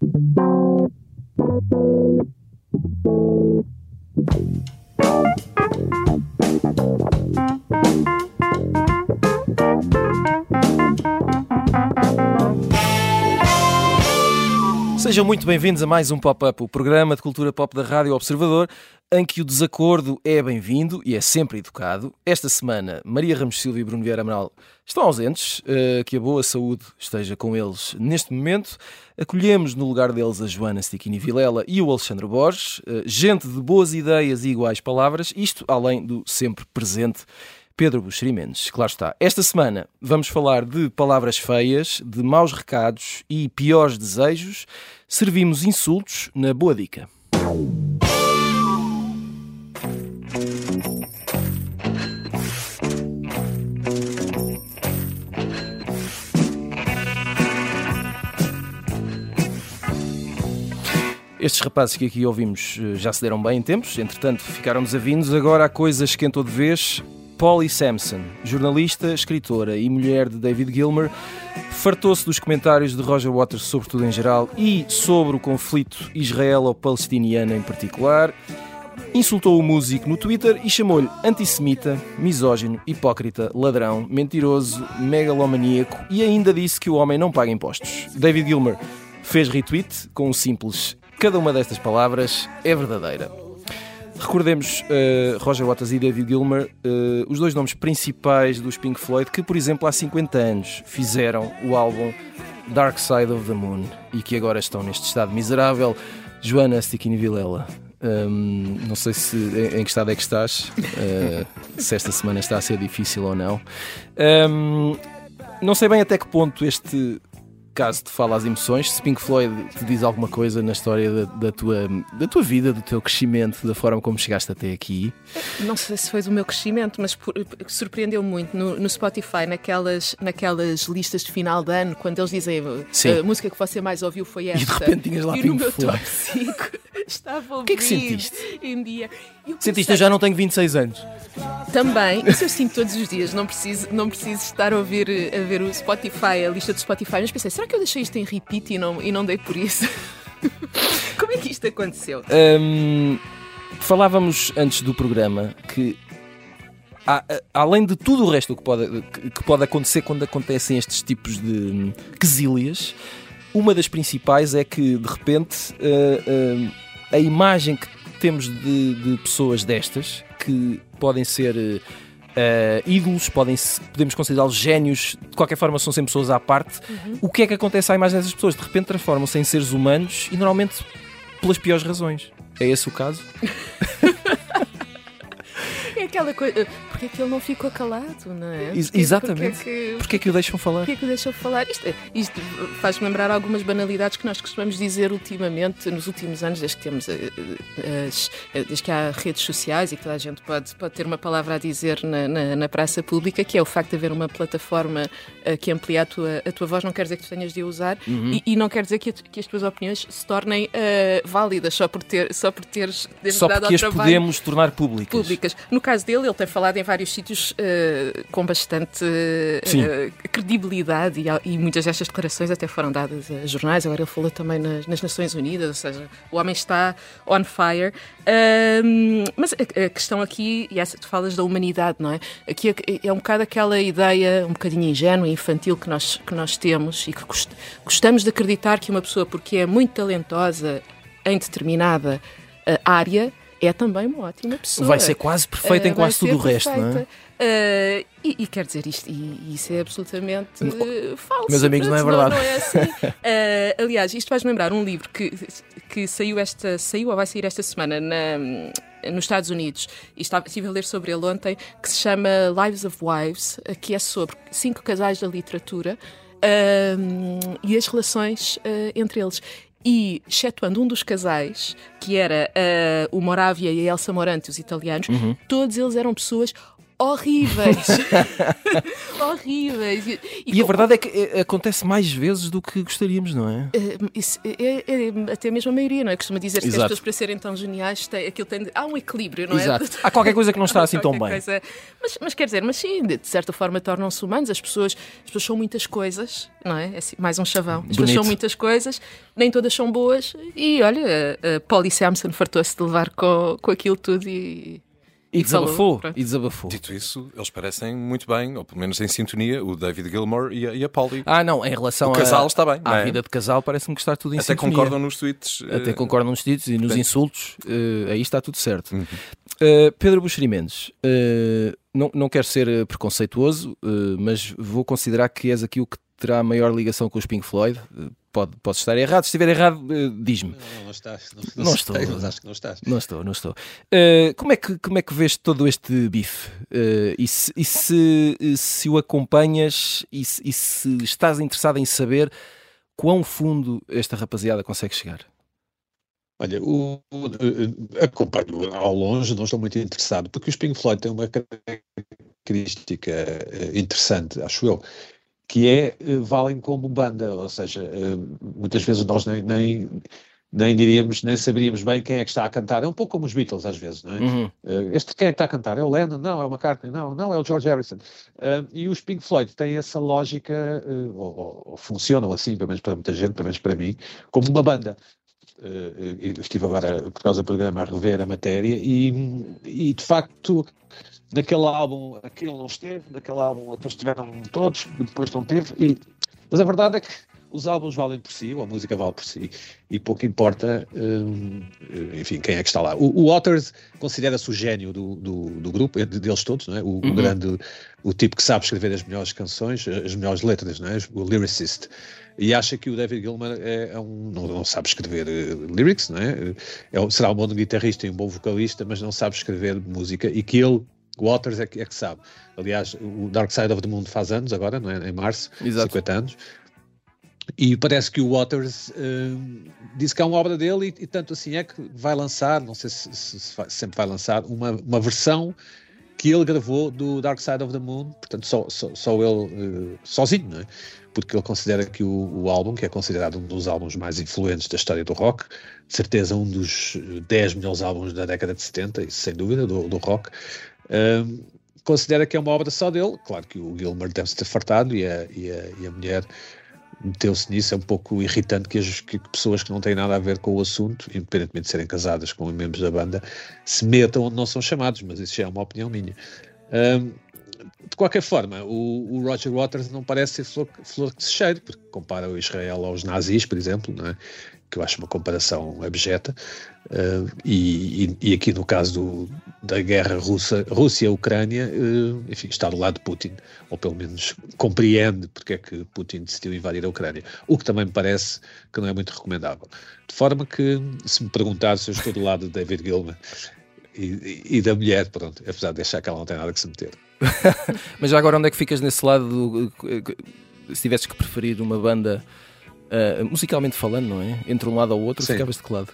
Thank you. Sejam muito bem-vindos a mais um Pop-Up, o programa de cultura pop da Rádio Observador, em que o desacordo é bem-vindo e é sempre educado. Esta semana, Maria Ramos Silva e Bruno Vieira Amaral estão ausentes, uh, que a boa saúde esteja com eles neste momento. Acolhemos no lugar deles a Joana Stichini Vilela e o Alexandre Borges, uh, gente de boas ideias e iguais palavras, isto além do sempre presente Pedro Buxeri Mendes. Claro está. Esta semana vamos falar de palavras feias, de maus recados e piores desejos. Servimos insultos na boa dica. Estes rapazes que aqui ouvimos eh, já se deram bem em tempos, entretanto ficaram desavindos. Agora a coisa esquentou de vez. Polly Sampson, jornalista, escritora e mulher de David Gilmer, fartou-se dos comentários de Roger Waters sobre tudo em geral e sobre o conflito israelo-palestiniano em particular. Insultou o músico no Twitter e chamou-lhe antissemita, misógino, hipócrita, ladrão, mentiroso, megalomaníaco e ainda disse que o homem não paga impostos. David Gilmer fez retweet com o simples Cada uma destas palavras é verdadeira. Recordemos uh, Roger Waters e David Gilmer, uh, os dois nomes principais dos Pink Floyd, que, por exemplo, há 50 anos fizeram o álbum Dark Side of the Moon e que agora estão neste estado miserável. Joana Stickini Vilela, um, ehm, não sei se em, em, que estado é que estás, uh, se esta semana está a ser difícil ou não. Um, ehm, não sei bem até que ponto este caso te fala as emoções, se Pink Floyd te diz alguma coisa na história da, da, tua, da tua vida, do teu crescimento, da forma como chegaste até aqui. Não sei se foi do meu crescimento, mas surpreendeu muito no, no, Spotify, naquelas, naquelas listas de final de ano, quando eles dizem a música que você mais ouviu foi esta. E de repente tinhas lá e Pink no meu Floyd. top 5 estava a O que é que sentiste? Em dia. Eu sentiste, eu já não tenho 26 anos. Também, isso eu sinto todos os dias, não preciso, não preciso estar a ouvir a ver o Spotify, a lista do Spotify, mas pensei, será que eu deixei isto em repeat e não, e não dei por isso? Como é que isto aconteceu? Um, falávamos antes do programa que além de tudo o resto que pode, que pode acontecer quando acontecem estes tipos de quesílias, uma das principais é que de repente uh, uh, a imagem que temos de, de pessoas destas que podem ser uh, ídolos, podem podemos considerá-los génios, de qualquer forma são sempre pessoas à parte. Uhum. O que é que acontece à imagem dessas pessoas? De repente transformam-se em seres humanos e normalmente pelas piores razões. É esse o caso? É aquela coisa. Porque é que ele não ficou calado, não é? Porque, Exatamente. Porque é, que, porque é que o deixam falar? Porque é que o deixam falar? Isto, isto faz-me lembrar algumas banalidades que nós costumamos dizer ultimamente, nos últimos anos, desde que temos eh, eh, as, eh, desde que há redes sociais e que toda a gente pode, pode ter uma palavra a dizer na, na, na praça pública, que é o facto de haver uma plataforma que amplia a tua, a tua voz, não quer dizer que tu tenhas de usar uhum. e, e, não quer dizer que, que, as tuas opiniões se tornem uh, válidas só por, ter, só por teres só porque as podemos tornar públicas. públicas. No caso dele, ele tem falado em vários sítios uh, com bastante uh, credibilidade e, e, muitas destas declarações até foram dadas a jornais. Agora ele falou também nas, nas Nações Unidas, ou seja, o homem está on fire. Uh, mas a, a, questão aqui, e essa tu falas da humanidade, não é? Aqui é, é um bocado aquela ideia um bocadinho ingênua e infantil que nós, que nós temos e que gost, gostamos de acreditar que uma pessoa, porque é muito talentosa em determinada área, é também uma ótima pessoa. Vai ser quase perfeita uh, em quase tudo o resto, não é? Uh, e, e, quer dizer, isto, e, isso é absolutamente uh, falso. Meus amigos, não é verdade. Não, não é assim. uh, aliás, isto faz-me lembrar um livro que, que saiu esta, saiu ou vai sair esta semana na, nos Estados Unidos, e estava, estive a ler sobre ele ontem, que se chama Lives of Wives, que é sobre cinco casais da literatura e as relações entre eles e, excetuando um dos casais, que era uh, o Moravia e a Elsa Morante, os italianos, uhum. todos eles eram pessoas horríveis. horríveis. E, e, e a verdade é que é, acontece mais vezes do que gostaríamos, não é? Eh, é, é, até mesmo a maioria, não é? Costuma dizer que as pessoas para serem tão geniais, tem, aquilo tem, há um equilíbrio, não é? Exato. Há qualquer coisa que não está assim tão bem. Mas, mas, quer dizer, mas sim, de certa forma tornam-se humanos. As pessoas, as pessoas são muitas coisas, não é? é assim, mais um chavão. As Bonito. pessoas são muitas coisas, nem todas são boas. E olha, a Polly Sampson fartou-se de levar com, com aquilo tudo e e desabafou, e desabafou. Dito isso, eles parecem muito bem, ou pelo menos em sintonia, o David Gilmour e a, e a Polly. Ah, não, em relação o casal está bem, à é? vida de casal, parece-me que está tudo em Até sintonia. concordam nos tweets. Até uh... concordam nos tweets e nos insultos, uh, aí está tudo certo. Uhum. Uh, Pedro Buxeri Mendes, não, não quero ser preconceituoso, mas vou considerar que és aqui o que terá maior ligação com os Pink Floyd pode, posso estar errado. Se estiver errado, uh, diz-me. Não, não estás. Não, não, estou. Mas acho que não estás. Não estou, não estou. Uh, como, é que, como é que vês todo este bife? Uh, e se, e se, se, o acompanhas e se, e se estás interessado em saber quão fundo esta rapaziada consegue chegar? Olha, o, o, acompanho ao longe, não estou muito interessado, porque os Pink Floyd têm uma característica interessante, acho eu, que é, eh, valem como banda, ou seja, eh, muitas vezes nós nem, nem, nem diríamos, nem saberíamos bem quem é que está a cantar. É um pouco como os Beatles, às vezes, não é? Uhum. Eh, este quem é que está a cantar? É o Lennon? Não, é o McCartney? Não, não, é o George Harrison. e os Pink Floyd têm essa lógica, ou, ou, funcionam assim, pelo menos para muita gente, pelo menos para mim, como uma banda. Estive agora, por causa do programa, a rever a matéria e, e de facto naquele álbum aquilo não esteve, naquele álbum depois estiveram todos, depois não teve, e, mas a verdade é que os álbuns valem por si, ou a música vale por si, e pouco importa, hum, enfim, quem é que está lá. O, o Waters considera-se o gênio do, do, do, grupo, deles todos, não é? O, uhum. o, grande, o tipo que sabe escrever as melhores canções, as melhores letras, não é? O lyricist. E acha que o David Gilmour é, é um, não, não, sabe escrever uh, lyrics, não é? é? Será um bom guitarrista e um bom vocalista, mas não sabe escrever música, e que ele Waters é que, é que sabe. Aliás, o Dark Side of the Moon faz anos agora, não é? Em março, Exato. 50 anos. E parece que o Waters uh, disse que é uma obra dele e, e, tanto assim é que vai lançar, não sei se, se, se sempre vai lançar, uma, uma versão que ele gravou do Dark Side of the Moon, portanto só, só, só ele uh, sozinho, não é? Porque ele considera que o, o, álbum, que é considerado um dos álbuns mais influentes da história do rock, de certeza um dos 10 melhores álbuns da década de 70, isso sem dúvida, do, do rock, considera que é uma obra só dele. Claro que o Gilmer deve-se ter fartado e a, e a, e a mulher meteu-se nisso. É um pouco irritante que, as, que pessoas que não têm nada a ver com o assunto, independentemente de serem casadas com membros da banda, se metam onde não são chamados, mas isso já é uma opinião minha. Um, de qualquer forma, o, o, Roger Waters não parece ser flor, flor que se cheire, porque compara o Israel aos nazis, por exemplo, não é? que eu acho uma comparação abjeta, uh, e, e, aqui no caso do, da guerra Rússia-Ucrânia, uh, enfim, está do lado de Putin, ou pelo menos compreende porque é que Putin decidiu invadir a Ucrânia, o que também me parece que não é muito recomendável. De forma que, se me perguntar se eu estou do lado de David Gilman e, e, da mulher, pronto, apesar de achar que ela não tem nada que se meter. Mas já agora onde é que ficas nesse lado, do, se tivesses que preferir uma banda uh, musicalmente falando, não é? Entre um lado ou outro, Sim. ficavas de que lado?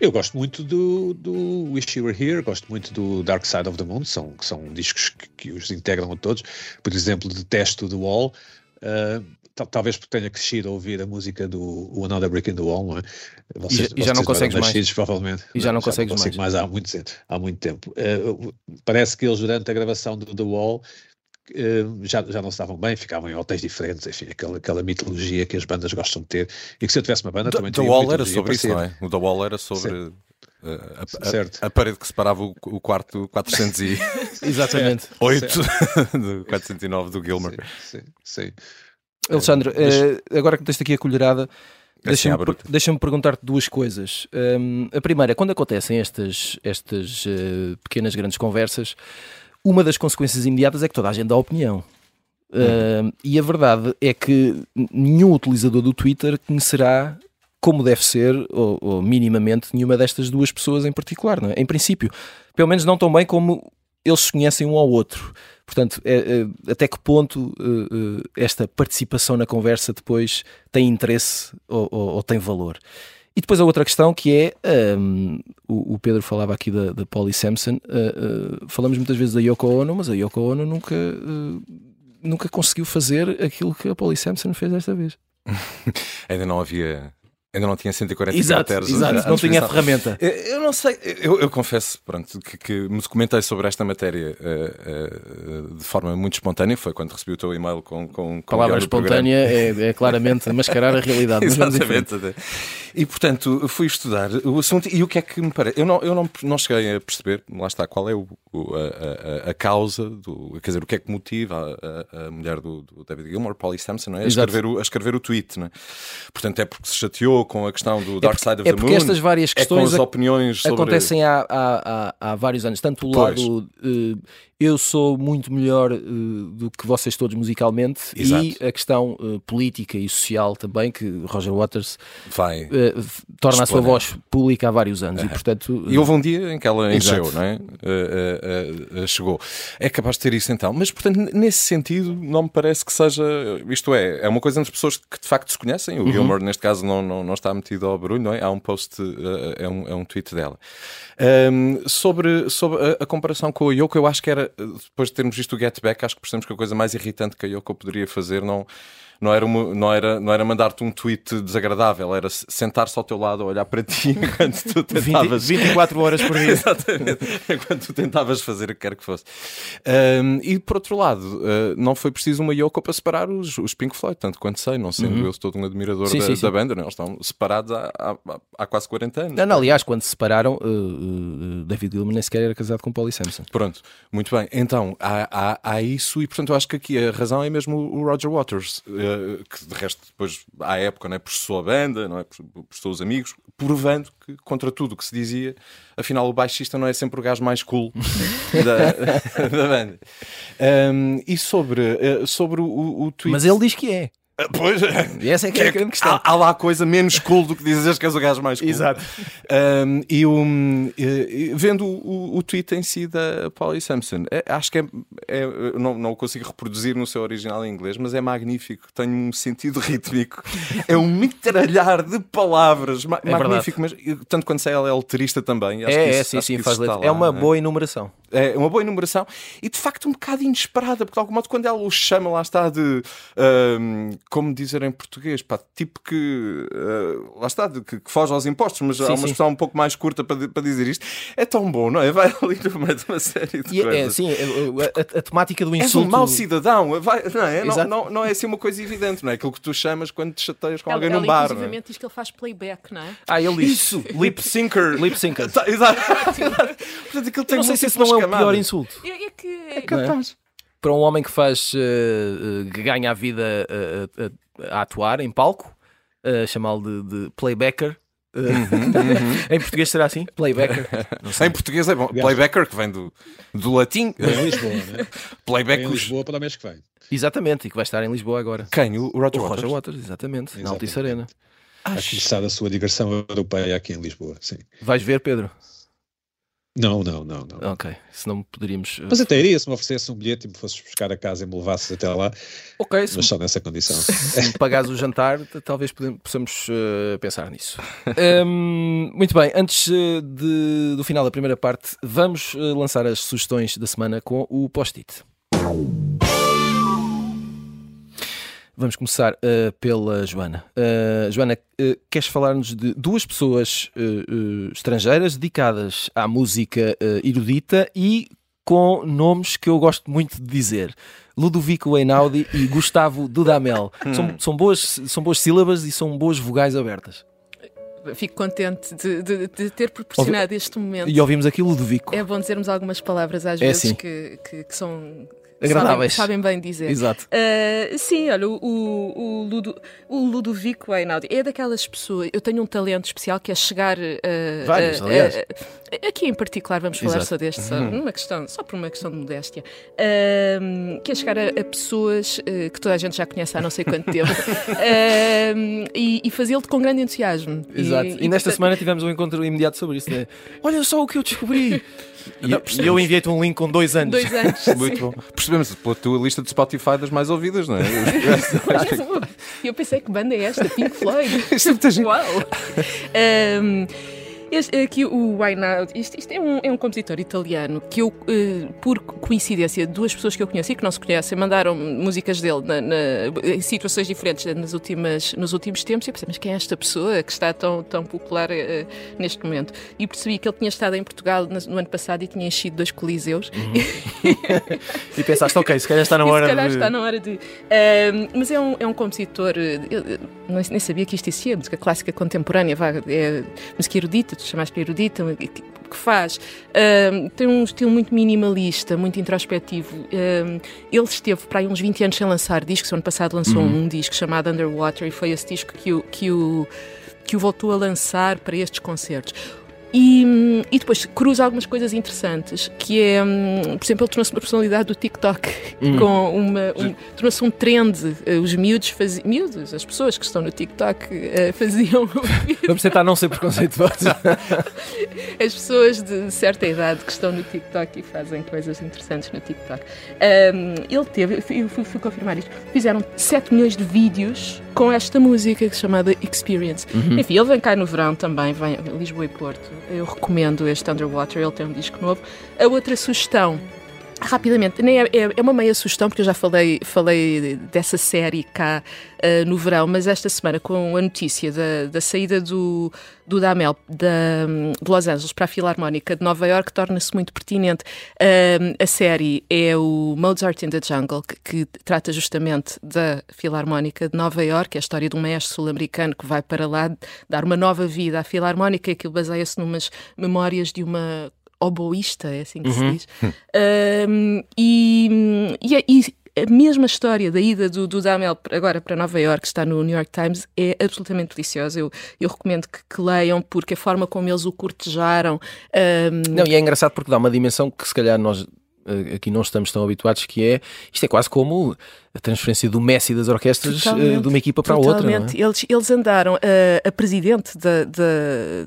Eu gosto muito do, do Wish You Were Here, gosto muito do Dark Side of the Moon, são, são discos que, que os integram a todos. Por exemplo, detesto The Wall, uh, talvez porque tenha crescido a ouvir a música do Another Brick in the Wall, não é? Vocês, e, já não consegues mais. provavelmente. E já não, não consegues já não mais. mais há muito, há muito tempo. Uh, parece que eles, durante a gravação do The Wall, Uh, já, já não estavam bem, ficavam em hotéis diferentes, enfim, aquela, aquela mitologia que as bandas gostam de ter. E que se eu tivesse uma banda The, também The Wall era sobre isso, não é? O The Wall era sobre uh, a, a, a, parede que separava o, o quarto 400 e... Exatamente. 8 do 409 do Gilmer. Sim, sim. sim. Alexandre, Mas... uh, agora que me tens aqui a colherada, Deixa-me deixa perguntar-te duas coisas. Um, a primeira, quando acontecem estas, estas uh, pequenas, grandes conversas, uma das consequências imediatas é que toda a gente dá opinião. Uh, e a verdade é que nenhum utilizador do Twitter conhecerá como deve ser, ou, ou, minimamente, nenhuma destas duas pessoas em particular, não é? Em princípio, pelo menos não tão bem como eles conhecem um ao outro. Portanto, é, é, até que ponto uh, esta participação na conversa depois tem interesse ou, ou, ou tem valor? E depois a outra questão que é, um, o, o, Pedro falava aqui da, da Polly Sampson, uh, falamos muitas vezes da Yoko Ono, mas a Yoko Ono nunca, nunca conseguiu fazer aquilo que a Polly Sampson fez desta vez. Ainda não havia Ainda não tinha 140 exato, caracteres. Exato, não tinha ferramenta. Eu não sei, eu, eu confesso pronto, que, que, me documentei sobre esta matéria uh, uh, de forma muito espontânea. Foi quando recebi o teu e-mail com. com, com Palavra espontânea é, é, claramente mascarar a realidade. Exatamente. E portanto fui estudar o assunto e o que é que me parece. Eu não, eu não, não cheguei a perceber, lá está, qual é o, a, a, a, causa, do, quer dizer, o que é que motiva a, a mulher do, do, David Gilmour, Polly Sampson, não é? a, escrever o, a escrever o tweet. Não é? Portanto, é porque se chateou com a questão do Dark Side of é the Moon. É porque estas várias questões é opiniões sobre... acontecem há, há, há, há, vários anos. Tanto o lado uh, eu sou muito melhor uh, do que vocês todos musicalmente Exato. e a questão uh, política e social também, que Roger Waters Vai torna a sua voz pública há vários anos. E, portanto, e houve um dia em que ela encheu, não é? chegou. É capaz de ter isso então. Mas, portanto, nesse sentido, não me parece que seja... Isto é, é uma coisa entre pessoas que de facto se conhecem. O uhum. Gilmore, neste caso, não, não, não está metido ao barulho, não é? Há um post, uh, é, um, é um tweet dela. Um, sobre sobre a, a, comparação com a Yoko, eu acho que era, depois de termos visto o Get Back, acho que percebemos que a coisa mais irritante que a Yoko poderia fazer não não era, uma, não era, não era mandar-te um tweet desagradável, era sentar-se ao teu lado a olhar para ti enquanto tu tentavas. 20, 24 horas por dia. Exatamente. enquanto tu tentavas fazer o que quer que fosse. Um, e por outro lado, uh, não foi preciso uma Yoko para separar os, os Pink Floyd, tanto quanto sei, não sendo uhum. eu todo um admirador sim, da, sim, da sim. banda, não? Eles estão separados há, há, há, quase 40 anos. Não, não, aliás, quando se separaram, uh, uh, David Gilman nem sequer era casado com Polly Sampson. Pronto, muito bem. Então, há, há, há isso, e portanto eu acho que aqui a razão é mesmo o Roger Waters, que de resto depois à época não é, processou a banda, não é, processou os amigos, provando que contra tudo o que se dizia, afinal o baixista não é sempre o gajo mais cool da, da banda. Um, e sobre, uh, sobre o, o tweet... Mas ele diz que é. Ah, pois E essa é que é a grande questão. Há, há, lá coisa menos cool do que dizes que és o gajo mais cool. Exato. Um, e, um, e, vendo o, o, tweet em si da Polly Sampson, é, acho que é, é, não, não o consigo reproduzir no seu original em inglês, mas é magnífico. Tem um sentido rítmico. é um mitralhar de palavras. Ma é magnífico, mas tanto quando sai ela é alterista também. Acho é, isso, é, sim, sim, faz letra. É uma boa enumeração. É uma boa enumeração e de facto um bocado inesperada, porque de algum modo quando ela o chama, lá está de. Um, como dizer em português, pá, tipo que uh, lá está, que, que, foge aos impostos, mas sim, há uma sim. expressão um pouco mais curta para, para dizer isto. É tão bom, não é? Vai ali no meio de uma série de e é, coisas. É, sim, a, a, a, temática do insulto. És um mau cidadão, vai, não, é? Não, não, não, é assim uma coisa evidente, não é? Aquilo que tu chamas quando te chateias com ela, alguém ela, num bar. É? Inclusive diz que ele faz playback, não é? Ah, ele diz. Isso, lip syncer. lip syncer. Tá, exato. Portanto, aquilo tem não sei se esse não é o pior insulto. É, é que é capaz. Para um homem que faz uh, que ganha a vida uh, uh, a atuar em palco, uh, chamá-lo de, de playbacker. Uh, uhum, uhum. em português será assim? Playbacker? Em português é bom. Playbacker, que vem do, do latim. Em Lisboa, né? Playback. Em Lisboa para o mês que vem. Exatamente, e que vai estar em Lisboa agora. Quem? O Roger, o Roger Waters? exatamente, exatamente. na Altice Arena. A começar a sua digressão europeia aqui em Lisboa, sim. Vais ver, Pedro? Não, não, não, não. Ok, senão poderíamos. Eh, mas até iria se me oferecesse um bilhete e me fosses buscar a casa e me levasses até lá. Ok, mas só nessa condição. Se me pagares o jantar, talvez possamos uh, pensar nisso. um, muito bem, antes uh, de, do final da primeira parte, vamos lançar as sugestões da semana com o post-it. Vamos começar uh, pela Joana. Uh, Joana, uh, queres falar-nos de duas pessoas estrangeiras dedicadas à música erudita e com nomes que eu gosto muito de dizer. Ludovico Einaudi e Gustavo Dudamel. Hum. São, são, boas, são boas sílabas e são boas vogais abertas. Fico contente de, de, de ter proporcionado Ouvi... este momento. E ouvimos aqui Ludovico. É bom dizermos algumas palavras às é vezes assim. que, que, que são agradáveis. Sabem, sabem bem dizer. Exato. Uh, sim, olha, o, o, Ludo, o Ludovico Einaudi é daquelas pessoas. Eu tenho um talento especial que é chegar. Uh, Vários, uh, aliás. aqui em particular, vamos falar Exato. só deste, só, uhum. numa questão, só por uma questão de modéstia. Que é chegar a, a pessoas que toda a gente já conhece há não sei quanto tempo e, e fazê-lo com grande entusiasmo. Exato. E, e, e nesta semana tivemos um encontro imediato sobre isso. Né? Olha só o que eu descobri! E, e eu enviei-te um link com dois anos. Dois anos. Muito bom percebemos pela tua lista de Spotify das mais ouvidas, não é? eu pensei que banda é esta? Pink Floyd. Isto é Uau! Um, este, aqui o Not, isto, isto é, um, é, um, compositor italiano que eu, uh, por coincidência, duas pessoas que eu conheço e que não se conhecem mandaram músicas dele na, na, em situações diferentes nas últimas, nos últimos tempos. E eu pensei, mas quem é esta pessoa que está tão, tão popular uh, neste momento? E percebi que ele tinha estado em Portugal no, no ano passado e tinha enchido dois coliseus. Uhum. e pensaste, ok, se calhar está na hora se calhar de... está na hora de. Uh, mas é um, é um compositor, eu, nem sabia que isto existia, música clássica contemporânea, é música erudita tu chamaste erudita, que, faz. Um, tem um estilo muito minimalista, muito introspectivo. Um, ele esteve para aí uns 20 anos sem lançar discos. O ano passado lançou uhum. um disco chamado Underwater e foi esse disco que o, que o, que o voltou a lançar para estes concertos. E, e, depois cruza algumas coisas interessantes, que é, hum, por exemplo, ele tornou-se uma personalidade do TikTok, hum. com uma, um, tornou-se um trend. Eh, os miúdos faziam, miúdos, as pessoas que estão no TikTok uh, faziam. Vamos tentar não ser preconceituosos. as pessoas de certa idade que estão no TikTok e fazem coisas interessantes no TikTok. Um, ele teve, eu fui, fui confirmar isto, fizeram 7 milhões de vídeos com esta música chamada Experience. Uhum. Enfim, ele vem cá no verão também, vem Lisboa e Porto. Eu recomendo este Underwater, ele tem um disco novo. A outra sugestão Rapidamente, nem é, é, é, uma meia sugestão, porque eu já falei, falei dessa série cá uh, no verão, mas esta semana, com a notícia da, da saída do, do Damel da, de Los Angeles para a Filarmónica de Nova York, torna-se muito pertinente. Uh, a série é o Mozart in the Jungle, que, que, trata justamente da Filarmónica de Nova York, é a história de um mestre sul-americano que vai para lá dar uma nova vida à Filarmónica, que baseia-se numas memórias de uma oboísta, é assim que uhum. se diz. Um, e, e, e, a mesma história da ida do, do Damel agora para Nova York, está no New York Times, é absolutamente deliciosa. Eu, eu recomendo que, que leiam, porque a forma como eles o cortejaram. Um... Não, e é engraçado porque dá uma dimensão que se calhar nós eh, aqui não estamos tão habituados, que é isto é quase como a transferência do Messi das orquestras eh, totalmente, de uma equipa para a outra. É? Eles, eles andaram, a, eh, a presidente da, da,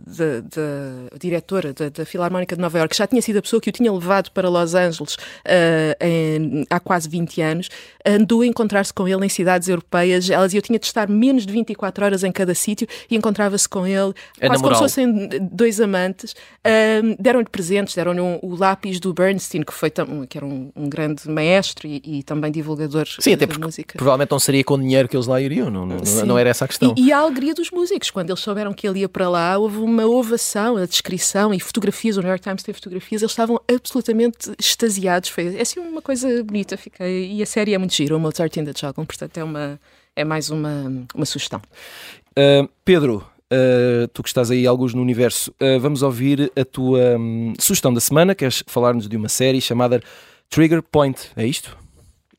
da, da diretora da, da, Filarmónica de Nova Iorque já tinha sido a pessoa que o tinha levado para Los Angeles uh, em, há quase 20 anos, andou a encontrar-se com ele em cidades europeias. Elas eu tinha de estar menos de 24 horas em cada sítio e encontrava-se com ele, é quase como se fossem dois amantes. Uh, deram-lhe presentes, deram-lhe um, o lápis do Bernstein, que, foi que era um, um grande maestro e, e também divulgador. Sim, até porque música. provavelmente não seria com dinheiro que eles lá iriam, não, não, não era essa a questão. E, e, a alegria dos músicos, quando eles souberam que ele ia para lá, houve uma ovação, a descrição e fotografias, o New York Times tem fotografias, eles estavam absolutamente extasiados. Foi é assim uma coisa bonita, fiquei, e a série é muito gira, o Mozart in the Jungle, portanto é, uma, é mais uma, uma sugestão. Uh, Pedro, Uh, tu que estás aí alguns no universo, uh, vamos ouvir a tua um, sugestão da semana. Queres falar-nos de uma série chamada Trigger Point? É isto?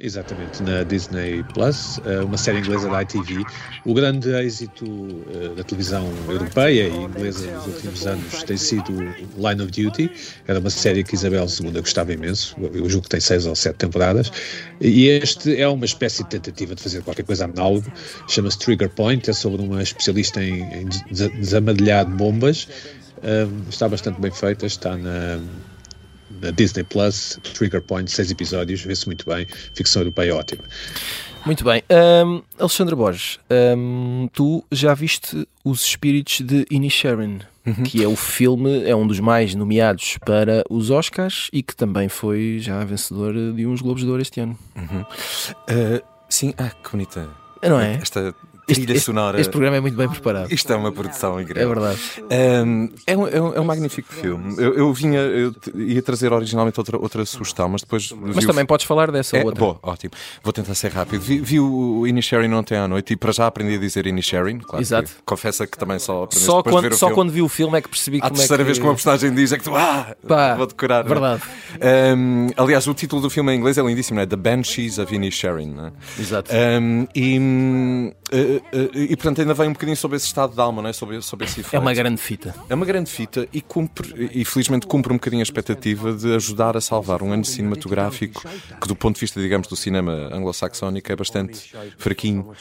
Exatamente, na Disney Plus, eh, uma série inglesa da ITV. O grande êxito eh, da televisão europeia e inglesa nos últimos anos tem sido Line of Duty. Era uma série que Isabel II gostava imenso. Eu julgo que tem seis ou sete temporadas. E este é uma espécie de tentativa de fazer qualquer coisa análogo. Chama-se Trigger Point. É sobre uma especialista em, em desamadilhar bombas. Eh, está bastante bem feita. Está na na Disney Plus, Trigger Point, seis episódios, vê-se muito bem, ficção europeia ótima. Muito bem. Um, Alexandre Borges, um, tu já viste Os Espíritos de Inisherin, uhum. que é o filme, é um dos mais nomeados para os Oscars e que também foi já vencedor de uns Globos de Ouro este ano. Uhum. Uh, sim, ah, que bonita. Não é? Esta trilha este, sonora. Este programa é muito bem preparado. Isto é uma produção incrível. É verdade. Um, é, um, é, um, é, um, magnífico filme. Eu, eu vinha, eu ia trazer originalmente outra, outra sugestão, mas depois. Mas também o... podes falar dessa é, outra. Bom, ótimo. Vou tentar ser rápido. Vi, vi o Inisherin ontem à noite e para já aprendi a dizer Inisherin. Claro Exato. Confessa que também só aprendi só quando, ver o Só filme. quando vi o filme é que percebi a é que. A terceira vez que uma personagem diz é que tu. Ah! Pá, vou decorar. É? Verdade. Aliás, o título do filme em inglês é lindíssimo, não é? The Banshees of Inisherin. É? Exato. E uh, e portanto ainda vem um bocadinho sobre esse estado de alma, não é? sobre, sobre esse efeito. É uma grande fita. É uma grande fita e cumpre, e felizmente cumpre um bocadinho a expectativa de ajudar a salvar um ano cinematográfico que, do ponto de vista, digamos, do cinema anglo-saxónico, é bastante fraquinho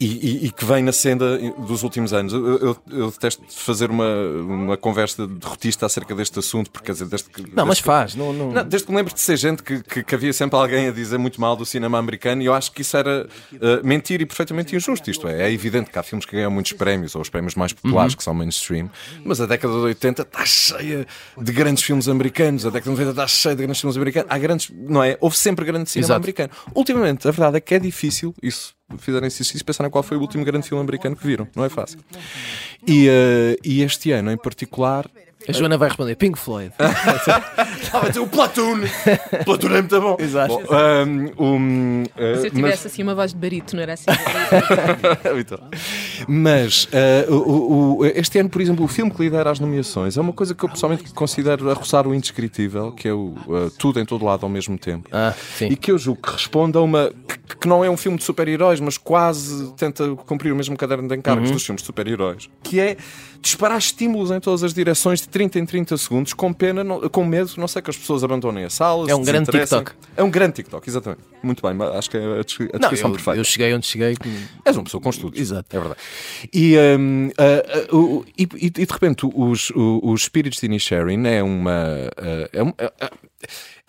e, e, e, que vem na senda dos últimos anos. Eu, eu, eu, detesto fazer uma, uma conversa derrotista acerca deste assunto, porque quer dizer, desde que. Não, desde mas faz. Não, não... não, desde que me lembro de ser gente que, que, que, havia sempre alguém a dizer muito mal do cinema americano, e eu acho que isso era uh, mentira e perfeitamente injusto. Isto é, é evidente que há filmes que ganham muitos prémios, ou os prémios mais populares, uhum. que são mainstream, mas a década de 80 está cheia de grandes filmes americanos, a década de 90 está cheia de grandes filmes americanos. Há grandes, não é? Houve sempre grande cinema Exato. americano. Ultimamente, a verdade é que é difícil, isso fizerem exercício pensarem qual foi o último grande filme americano que viram. Não é fácil. E, uh, e este ano, em particular, a Joana vai responder Pink Floyd. ah, vai dizer o Platoon. Platoon é muito bom. Exato. Bom, um, um, uh, Se eu tivesse mas... assim uma voz de barito, não era assim? então. mas uh, o, o, este ano, por exemplo, o filme que lidera as nomeações é uma coisa que eu pessoalmente considero a roçar o indescritível, que é o uh, Tudo em Todo Lado ao mesmo tempo. Ah, sim. E que eu julgo que responde a uma. que, que não é um filme de super-heróis, mas quase tenta cumprir o mesmo caderno de encargos uhum. dos filmes de super-heróis, que é disparar estímulos em todas as direções de 30 em 30 segundos, com pena, com medo, não sei que as pessoas abandonem a sala. É um grande TikTok. É um grande TikTok, exatamente. Muito bem, acho que é a descrição não, eu, perfeita. Eu cheguei onde cheguei. Com... És uma pessoa com estudos. Exato. É verdade. E, um, uh, uh, uh, e, e, de repente, os, os, Spirits de Inisherin é uma. É,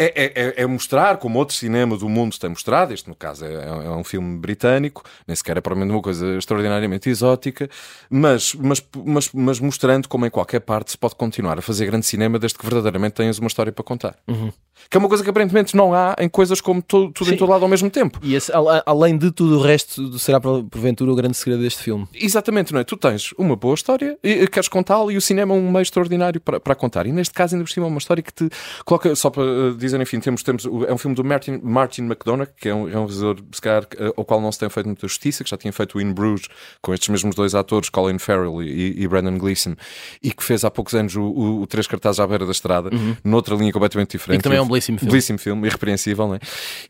é, é, é, é, mostrar, como outro cinema do mundo tem mostrado, este no caso é, é um filme britânico, nem sequer é provavelmente uma coisa extraordinariamente exótica, mas, mas, mas, mas, mostrando como em qualquer parte se pode continuar a fazer grande cinema desde que verdadeiramente tenhas uma história para contar. Uhum. Que é uma coisa que aparentemente não há em coisas como tudo, tudo todo lado ao mesmo tempo. E esse, além de tudo o resto, será porventura o grande segredo deste filme. Exatamente, não é? Tu tens uma boa história e queres contá-la e o cinema é um meio extraordinário para, para contar. E neste caso, ainda por cima, é uma história que te coloca, só para uh, dizer, enfim, temos, temos, é um filme do Martin, Martin McDonagh, que é um, é um realizador, se calhar, uh, ao qual não se tem feito muita justiça, que já tinha feito o In Bruges com estes mesmos dois atores, Colin Farrell e, e Brandon Gleeson, e que fez há poucos anos o, o, o Três Cartazes à Beira da Estrada, uhum. noutra linha completamente diferente. E também é um belíssimo filme. Belíssimo filme, irrepreensível, não é?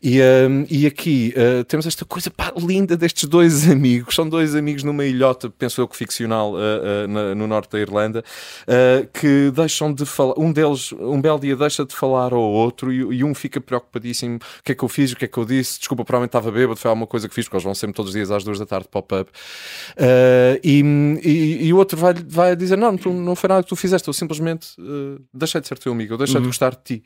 E, um, e aqui uh, temos esta coisa pá, linda destes dois amigos, são dois amigos numa ilhota, penso eu que ficcional, uh, uh, na, no norte da Irlanda, que deixam de falar, um deles, um belo dia, deixa de falar ao outro e, e, um fica preocupadíssimo: o que é que eu fiz, o que é que eu disse, desculpa, provavelmente estava bêbado, foi alguma coisa que fiz, porque eles vão sempre todos os dias às duas da tarde pub. E, e, e, o outro vai, vai dizer: não, tu, não foi nada que tu fizeste, eu simplesmente deixei de ser teu amigo, eu deixei uhum. de gostar de ti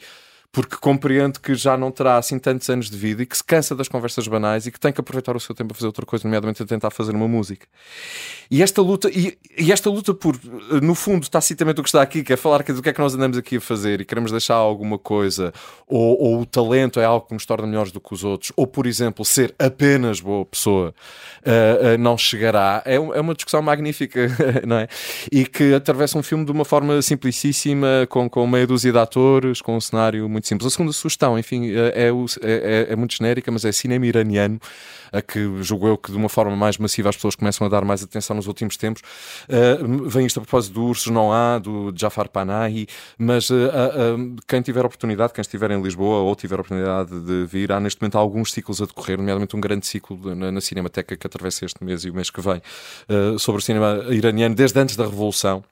porque compreende que já não terá assim tantos anos de vida e que se cansa das conversas banais e que tem que aproveitar o seu tempo a fazer outra coisa, nomeadamente a tentar fazer uma música. E esta luta, e, e esta luta por, no fundo, tacitamente o que está aqui, que é falar do que é que nós andamos aqui a fazer e queremos deixar alguma coisa, ou, ou o talento é algo que nos torna melhores do que os outros, ou, por exemplo, ser apenas boa pessoa uh, uh, não chegará, é, é uma discussão magnífica, não é? E que atravessa um filme de uma forma simplicíssima, com, com meia dúzia de atores, com um cenário muito muito simples. A segunda sugestão, enfim, é, é, é, é muito genérica, mas é cinema iraniano, a que julgo eu que de uma forma mais massiva as pessoas começam a dar mais atenção nos últimos tempos. Uh, vem isto a propósito do Ursos Não Há, do Jafar Panahi, mas uh, uh, quem tiver oportunidade, quem estiver em Lisboa ou tiver oportunidade de vir, há neste momento alguns ciclos a decorrer, nomeadamente um grande ciclo na, na Cinemateca que atravessa este mês e o mês que vem, sobre o cinema iraniano desde antes da Revolução.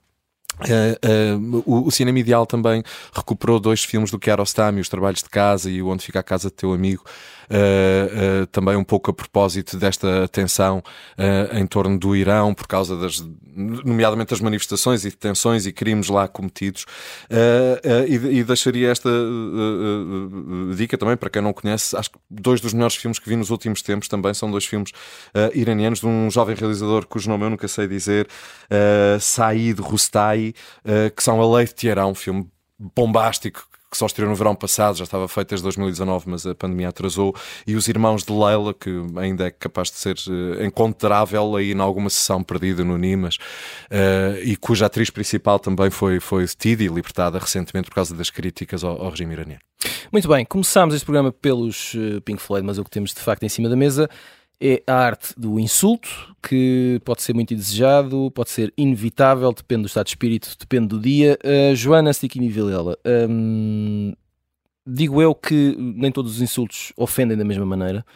Uh, uh, o, cinema ideal também recuperou dois filmes do Kiarostami, Os Trabalhos de Casa e Onde Fica a Casa de Teu Amigo, uh, também um pouco a propósito desta tensão em torno do Irão, por causa das, nomeadamente das manifestações e detenções e crimes lá cometidos. E, e, deixaria esta dica também para quem não conhece, acho que dois dos melhores filmes que vi nos últimos tempos também são dois filmes iranianos de um jovem realizador cujo nome eu nunca sei dizer, Said Rustai uh, que são A Lei de Tiarão, um filme bombástico que só estreou no verão passado, já estava feito desde 2019, mas a pandemia atrasou, e Os Irmãos de Leila, que ainda é capaz de ser uh, encontrável aí em alguma sessão perdida no Nimas, uh, e cuja atriz principal também foi, foi detida e libertada recentemente por causa das críticas ao, ao regime iraniano. Muito bem, começámos este programa pelos Pink Floyd, mas o que temos de facto em cima da mesa é a arte do insulto, que pode ser muito desejado, pode ser inevitável, depende do estado de espírito, depende do dia. Uh, Joana Stiquini Vilela, um, digo eu que nem todos os insultos ofendem da mesma maneira.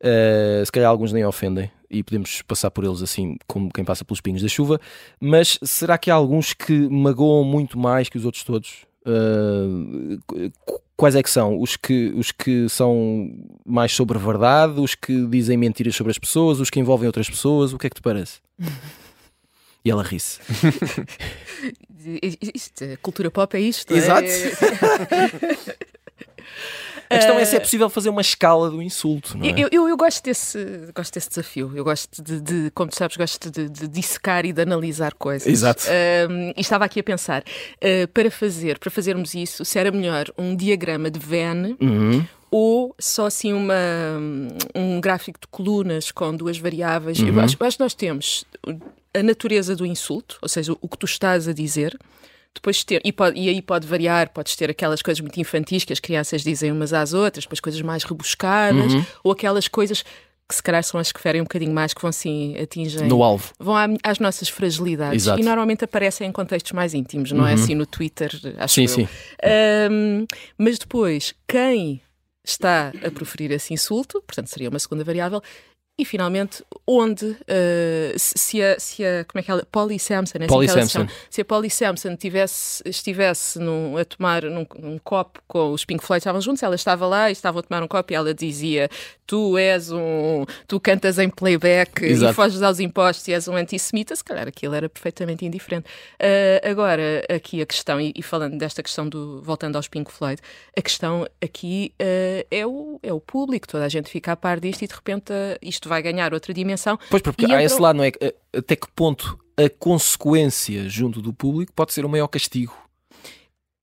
Uh, se calhar alguns nem ofendem. e podemos passar por eles assim como quem passa pelos pingos da chuva, mas será que há alguns que magoam muito mais que os outros todos? Uh, quais é que são? Os que, os que são mais sobre verdade, os que dizem mentiras sobre as pessoas, os que envolvem outras pessoas? O que é que te parece? e ela ri-se. cultura pop é isto? Exato. É... A questão é se é possível fazer uma escala do insulto. Não é? eu, eu, eu, gosto, desse, gosto desse desafio. Eu gosto de, de como tu sabes, gosto de, de dissecar e de analisar coisas. Exato. Um, e estava aqui a pensar, uh, para fazer, para fazermos isso, se era melhor um diagrama de Venn uhum ou só assim uma, um gráfico de colunas com duas variáveis. Uhum. Eu, acho, acho que nós temos a natureza do insulto, ou seja, o que tu estás a dizer, depois ter, e, pode, e aí pode variar, podes ter aquelas coisas muito infantis que as crianças dizem umas às outras, depois coisas mais rebuscadas, uhum. ou aquelas coisas que se calhar são as que ferem um bocadinho mais, que vão assim, atingem. No alvo. Vão às nossas fragilidades. Exato. E normalmente aparecem em contextos mais íntimos, não é uhum. é assim no Twitter, acho sim, eu. Sim. Um, mas depois, quem está a proferir esse insulto, portanto seria uma segunda variável, e finalmente, onde uh, se, a, se a. Como é que ela. Polly Sampson, é assim Polly Sampson. Se a Polly Sampson tivesse, estivesse num, a tomar num, um copo com os Pink Floyd estavam juntos, ela estava lá e estavam a tomar um copo e ela dizia: Tu és um. Tu cantas em playback Exato. e foges aos impostos e és um antissemita, se calhar aquilo era perfeitamente indiferente. Uh, agora, aqui a questão, e, e, falando desta questão do. voltando aos Pink Floyd, a questão aqui uh, é, o, é o público, toda a gente fica a par disto e de repente isto vai ganhar outra dimensão. Pois, porque há esse lado, não é? Até que ponto a consequência junto do público pode ser o maior castigo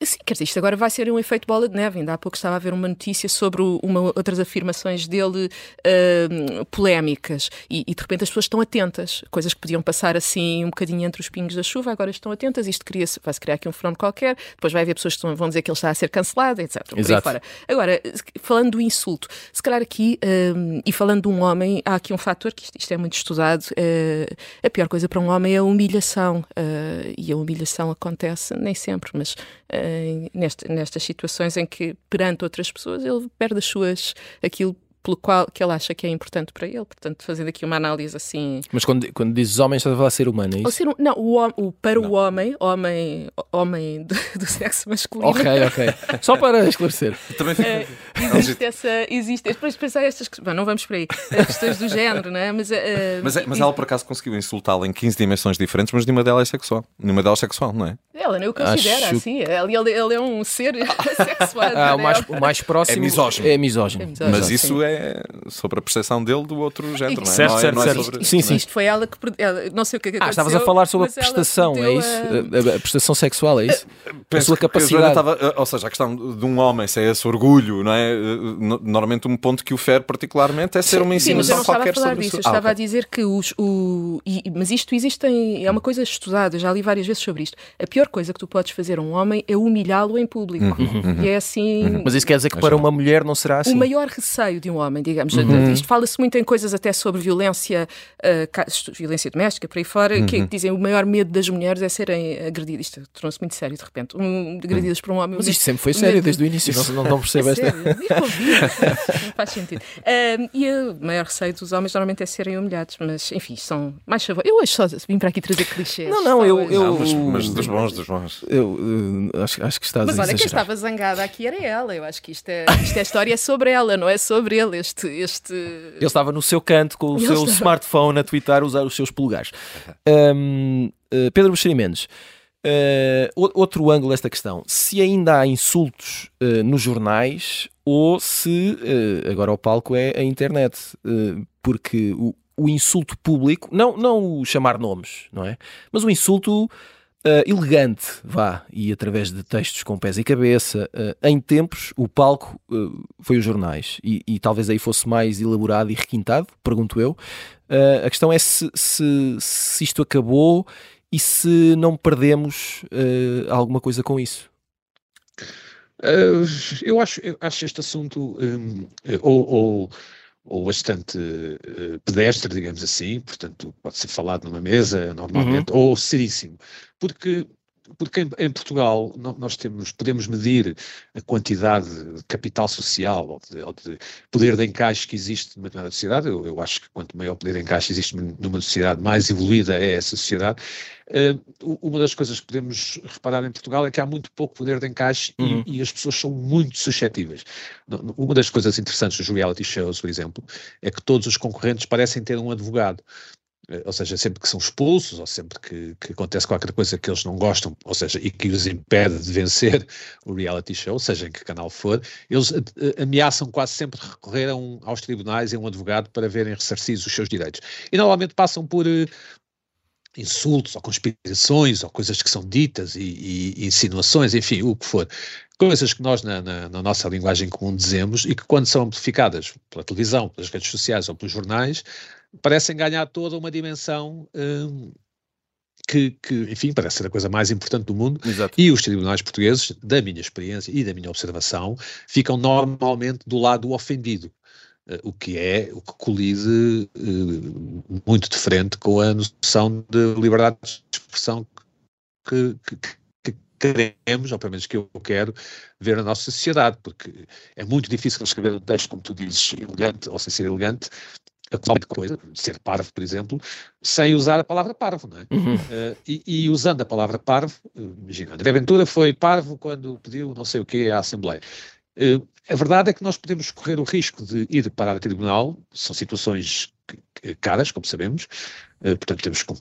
Sim, quer dizer, isto agora vai ser um efeito bola de neve. Ainda há pouco estava a ver uma notícia sobre uma, outras afirmações dele uh, polémicas e, e, de repente as pessoas estão atentas. Coisas que podiam passar assim um bocadinho entre os pingos da chuva, agora estão atentas. Isto vai-se criar aqui um fenómeno qualquer. Depois vai haver pessoas que vão dizer que ele está a ser cancelado, etc. Exato. Agora, falando do insulto, se calhar aqui, uh, e falando de um homem, há aqui um fator que isto, isto é muito estudado. Uh, a pior coisa para um homem é a humilhação. e a humilhação acontece nem sempre, mas neste, nestas situações em que, perante outras pessoas, ele perde as suas, aquilo pelo qual que ele acha que é importante para ele. Portanto, fazendo aqui uma análise assim. Mas quando, quando dizes homem, estás a falar ser humano, é isso? ser um, não, o, o, para não. o homem, homem, homem do, do, sexo masculino. Ok, ok. Só para esclarecer. Também uh, existe essa. Existe, depois pensar estas. Bom, não vamos por aí. As questões do género, não é? Mas, uh, mas, é, mas ela por acaso conseguiu insultá-la em 15 dimensões diferentes, mas nenhuma delas é sexual. Nenhuma delas é sexual, não é? Ela nem o considera Acho... assim. Ele, ele, ele, é um ser sexuado. Ah, o, mais, o mais próximo é misógino. É misógino. É misógino. Mas isso sim. é sobre a percepção dele do outro género, não é? Certo, não é, certo, não é certo. Sobre... Sim, sim. Isto foi ela que. Ela, não sei o que, é que Ah, estavas a falar sobre a prestação, é isso? A... a... prestação sexual, é isso? Penso a sua capacidade. Estava, eh, ou seja, a questão de um homem, se é esse orgulho, não é? Eh, normalmente, um ponto que o fere particularmente é ser uma insinuação qualquer sobre disso. Eu ah, estava okay. a dizer que os. O... E, mas isto existe em, é uma coisa estudada, já li várias vezes sobre isto. A pior coisa que tu podes fazer a um homem é humilhá-lo em público. Uhum, uhum. E é assim. Uhum. Mas isso quer dizer que para uma mulher não será assim? O maior receio de um homem, digamos. Uhum. Isto fala-se muito em coisas até sobre violência, uh, violência doméstica, por aí fora, uhum. que dizem o maior medo das mulheres é serem agredidas. Isto tornou-se muito sério de repente. Um, agredidas por um homem. Mas isto sempre foi sério desde o início, não, não percebe esta. não faz sentido. Uh, e o maior receio dos homens normalmente é serem humilhados, mas enfim, são mais favor. Eu hoje só vim para aqui trazer clichês. Não, não, eu. eu não, mas, mas, dos bons, dos bons. Eu uh, acho, acho que estás mas a olha, quem estava zangada aqui era ela. Eu acho que isto é, isto é história é sobre ela, não é sobre ele. Este, este... Ele estava no seu canto com o Ele seu está... smartphone a twittar, usar os seus polegares. Um, uh, Pedro Buxeri Mendes. Uh, outro ângulo desta questão: se ainda há insultos uh, nos jornais ou se uh, agora o palco é a internet, porque o, o, insulto público, não, não o chamar nomes, não é? Mas o insulto Uh, elegante, vá, e através de textos com pés e cabeça. Uh, em tempos, o palco uh, foi os jornais, e, e, talvez aí fosse mais elaborado e requintado, pergunto eu. a questão é se, se, se, isto acabou e se não perdemos alguma coisa com isso. eu, acho, eu acho este assunto um, ou, ou ou bastante uh, pedestre, digamos assim, portanto pode ser falado numa mesa normalmente, uhum. ou seríssimo, porque porque em, em, Portugal nós temos, podemos medir a quantidade de capital social ou de, ou de poder de encaixe que existe numa determinada sociedade. Eu, eu, acho que quanto maior poder de encaixe existe numa sociedade, mais evoluída é essa sociedade. Uh, uma das coisas que podemos reparar em Portugal é que há muito pouco poder de encaixe uhum. e, e, as pessoas são muito suscetíveis. Uma das coisas interessantes dos reality shows, por exemplo, é que todos os concorrentes parecem ter um advogado. Eh, ou seja, sempre que são expulsos, ou sempre que, que, acontece qualquer coisa que eles não gostam, ou seja, e que os impede de vencer o reality show, seja em que canal for, eles eh, ameaçam quase sempre recorrer um, aos tribunais e a um advogado para verem ressarcidos os seus direitos. E normalmente passam por insultos ou conspirações ou coisas que são ditas e, e, insinuações, enfim, o que for. Coisas que nós, na, na, na, nossa linguagem comum, dizemos e que, quando são amplificadas pela televisão, pelas redes sociais ou pelos jornais, parecem ganhar toda uma dimensão hum, que, que, enfim, parece ser a coisa mais importante do mundo. Exato. E os tribunais portugueses, da minha experiência e da minha observação, ficam normalmente do lado ofendido. Uh, o que é, o que colide uh, muito de frente com a noção de liberdade de expressão que, que, que queremos, ou pelo menos que eu quero, ver na nossa sociedade, porque é muito difícil escrever um texto, como tu dizes, elegante ou sem ser elegante, atualmente coisa, ser parvo, por exemplo, sem usar a palavra parvo, não é? Uhum. Uh, e, e, usando a palavra parvo, uh, imagina, André Ventura foi parvo quando pediu não sei o quê à Assembleia. Uh, a verdade é que nós podemos correr o risco de ir parar a tribunal, são situações caras, como sabemos, uh, portanto temos que uh,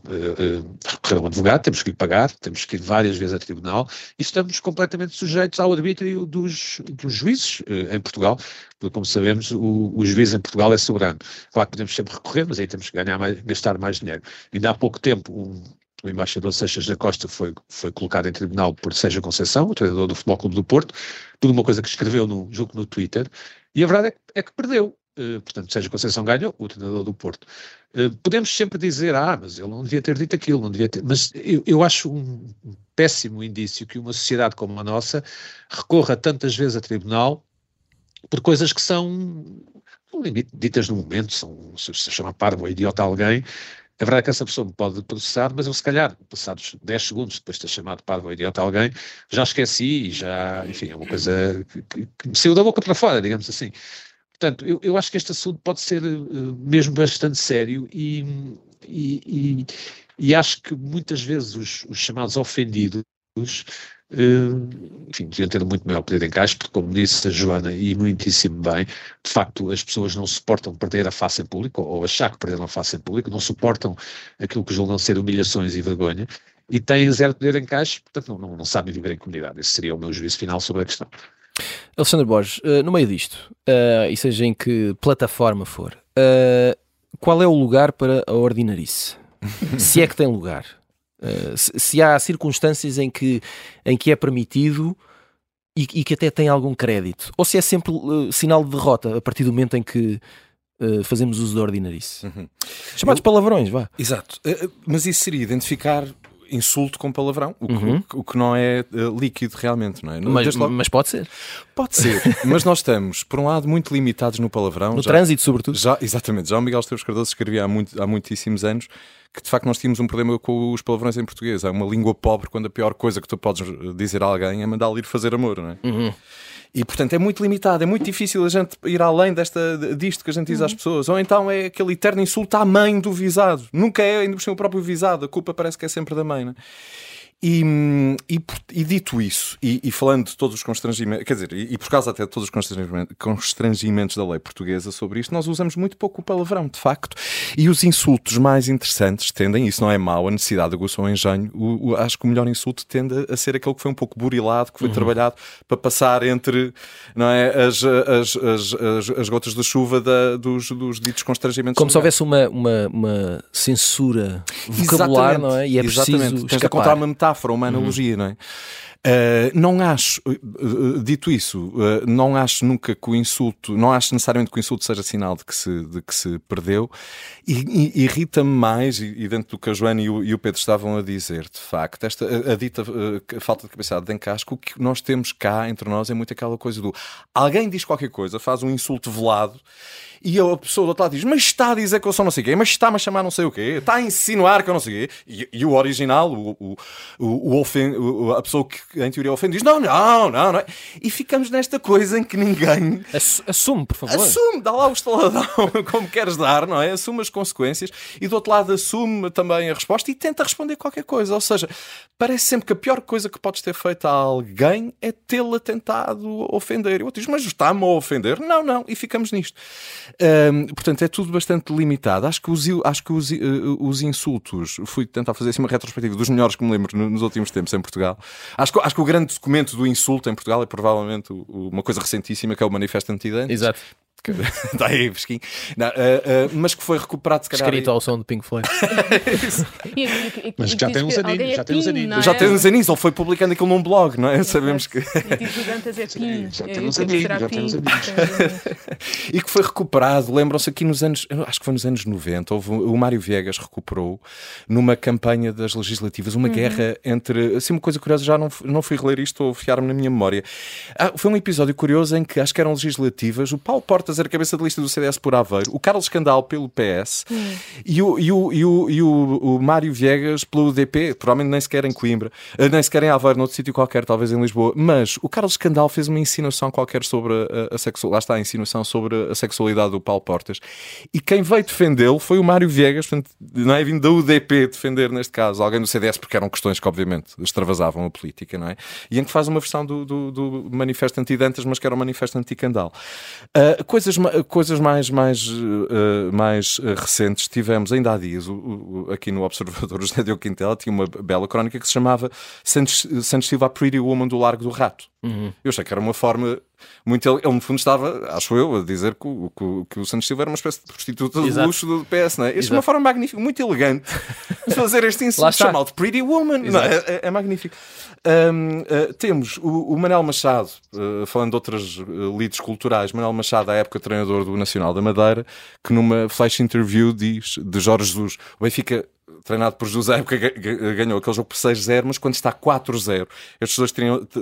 recorrer a um advogado, temos que lhe pagar, temos que ir várias vezes a tribunal e estamos completamente sujeitos ao arbítrio dos, dos juízes em Portugal, porque como sabemos o, o juiz em Portugal é soberano. Claro que podemos sempre recorrer, mas aí temos que ganhar mais, gastar mais dinheiro. Ainda há pouco tempo um, o embaixador Seixas da Costa foi, foi colocado em tribunal por Sérgio Conceição, o treinador do Futebol Clube do Porto, por uma coisa que escreveu no jogo no Twitter, e a verdade é que, é que perdeu. Uh, portanto, Sérgio Conceição ganhou, o treinador do Porto. Uh, podemos sempre dizer, ah, mas ele não devia ter dito aquilo, não devia ter. Mas eu, eu acho um, péssimo indício que uma sociedade como a nossa recorra tantas vezes a tribunal por coisas que são ditas no momento, são, se chama parvo ou idiota alguém, é verdade que essa pessoa me pode processar, mas eu, se calhar, passados 10 segundos depois de ter chamado parvo ou idiota a alguém, já esqueci e já, enfim, é uma coisa que, que me saiu da boca para fora, digamos assim. Portanto, eu, eu acho que este assunto pode ser uh, mesmo bastante sério e, e, e, e, acho que muitas vezes os, os chamados ofendidos enfim, deviam ter muito maior poder de encaixe, porque, como disse a Joana, e muitíssimo bem, de facto as pessoas não suportam perder a face em público, ou achar que perderam a face em público, não suportam aquilo que julgam ser humilhações e vergonha, e têm zero poder de encaixe, portanto não, não, não sabem viver em comunidade. Esse seria o meu juízo final sobre a questão. Alexandre Borges, uh, no meio disto, uh, e seja em que plataforma for, qual é o lugar para a ordinarice? Se é que tem lugar. Eh, se, há circunstâncias em que, em que é permitido e, e, que até tem algum crédito, ou se é sempre uh, sinal de derrota a partir do momento em que uh, fazemos uso da ordinarice. Uhum. Chamados Eu, palavrões, vá. Exato. mas isso seria identificar insulto com palavrão, o que, uhum. o, o que não é uh, líquido realmente, não é? Mas, logo... mas, pode ser. Pode ser, mas nós estamos, por um lado, muito limitados no palavrão. No já, trânsito, sobretudo. Já, exatamente. Já o Miguel Esteves Cardoso escrevia há, muito, há muitíssimos anos que de facto nós tínhamos um problema com os palavrões em português. É uma língua pobre quando a pior coisa que tu podes dizer a alguém é mandá-lo ir fazer amor, não é? Uhum. E portanto é muito limitado, é muito difícil a gente ir além desta, disto que a gente diz às uhum. pessoas. Ou então é aquele eterno insulto à mãe do visado. Nunca é ainda por cima o próprio visado, a culpa parece que é sempre da mãe, não é? E, e, e, dito isso, e, e, falando de todos os constrangimentos, quer dizer, e, por causa até de todos os constrangimentos, constrangimentos, da lei portuguesa sobre isto, nós usamos muito pouco o palavrão, de facto. E os insultos mais interessantes tendem, isso não é mau, a necessidade de aguçar o engenho, o, o, acho que o melhor insulto tende a ser aquele que foi um pouco burilado, que foi uhum. trabalhado para passar entre não é, as, as, as, as, as gotas de chuva da, dos, dos ditos constrangimentos. Como se houvesse uma, uma, uma censura vocabular, Exatamente. não é? E é preciso Exatamente. Tens encontrar uma metáfora metáfora, uma analogia, uhum. não é? Uh, não acho, uh, dito isso, uh, não acho nunca que o insulto, não acho necessariamente que o insulto seja sinal de que se, de que se perdeu, e, e irrita-me mais, e, e, dentro do que a Joana e o, e o, Pedro estavam a dizer, de facto, esta, a, a dita falta de capacidade de encaixe, o que nós temos cá entre nós é muito aquela coisa do alguém diz qualquer coisa, faz um insulto velado e a pessoa do outro lado diz, mas está a dizer que eu sou não sei o quê, mas está-me a chamar não sei o quê, está a insinuar que eu não sei o quê. E, e o original, o, o, o, o, a pessoa que em teoria ofende diz não, não, não, não. E ficamos nesta coisa em que ninguém. Assume, por favor. Assume, dá lá o estaladão como queres dar, não é? Assume as consequências e do outro lado assume também a resposta e tenta responder qualquer coisa. Ou seja, parece sempre que a pior coisa que podes ter feito a alguém é tê-la tentado ofender. E o outro diz, mas está-me a ofender? Não, não. E ficamos nisto. Um, portanto, é tudo bastante limitado. Acho que os, acho que os, uh, os insultos, fui tentar fazer assim uma retrospectiva dos melhores que me lembro nos últimos tempos em Portugal. Acho que, acho que o grande documento do insulto em Portugal é provavelmente uma coisa recentíssima que é o Manifesto Antidentes. Exato. Está aí, fresquinho. Não, uh, uh, mas que foi recuperado, se calhar. Escrito ao som do Pink Floyd. mas já tem uns aninhos. Já tem uns aninhos. É? Já tem uns aninhos. Ele foi publicando aquilo num blog, não é? Sabemos que. Já tem uns aninhos. Já tem uns aninhos. e que foi recuperado. Lembram-se aqui nos anos. Acho que foi nos anos 90. Houve, o Mário Viegas recuperou numa campanha das legislativas uma uhum. guerra entre. Assim, uma coisa curiosa, já não, não fui reler isto, ou fiar-me na minha memória. Ah, foi um episódio curioso em que acho que eram legislativas. O Paulo Portas fazer a cabeça de lista do CDS por Aveiro, o Carlos Candal pelo PS hum. e, o, e, o, e, o, e o, o Mário Viegas pelo UDP, provavelmente nem sequer em Coimbra, eh, nem sequer em Aveiro, noutro sítio qualquer, talvez em Lisboa. Mas o Carlos Candal fez uma insinuação qualquer sobre a, a sexualidade, lá está a insinuação sobre a sexualidade do Paulo Portas. E quem veio defendê-lo foi o Mário Viegas, portanto, não é vindo da UDP defender, neste caso, alguém do CDS, porque eram questões que, obviamente, extravasavam a política, não é? E em que faz uma versão do, do, do manifesto anti-Dantas, mas que era um manifesto anti-Candal. Uh, coisa coisas, coisas mais, mais, uh, mais eh, recentes tivemos ainda há dias o, o, aqui no Observador. O José Diogo Quintela tinha uma bela crónica que se chamava Santos, Santos Silva, a Pretty Woman do Largo do Rato. Uhum. Eu achei que era uma forma muito. Ele, no fundo, estava, acho eu, a dizer que, o, que, que o Santos Silva era uma espécie de prostituta de luxo do PS, não é? Isto é uma forma magnífica, muito elegante de fazer este insulto chamado Pretty Woman. Não, é, é, é, magnífico. Um, uh, eh, temos o, o Manel Machado, uh, falando de outras uh, leads culturais, Manel Machado, à época treinador do Nacional da Madeira, que numa flash interview diz de Jorge Jesus: o Benfica treinado por José, época ganhou aquele jogo por 6-0, mas quando está 4-0, estes dois,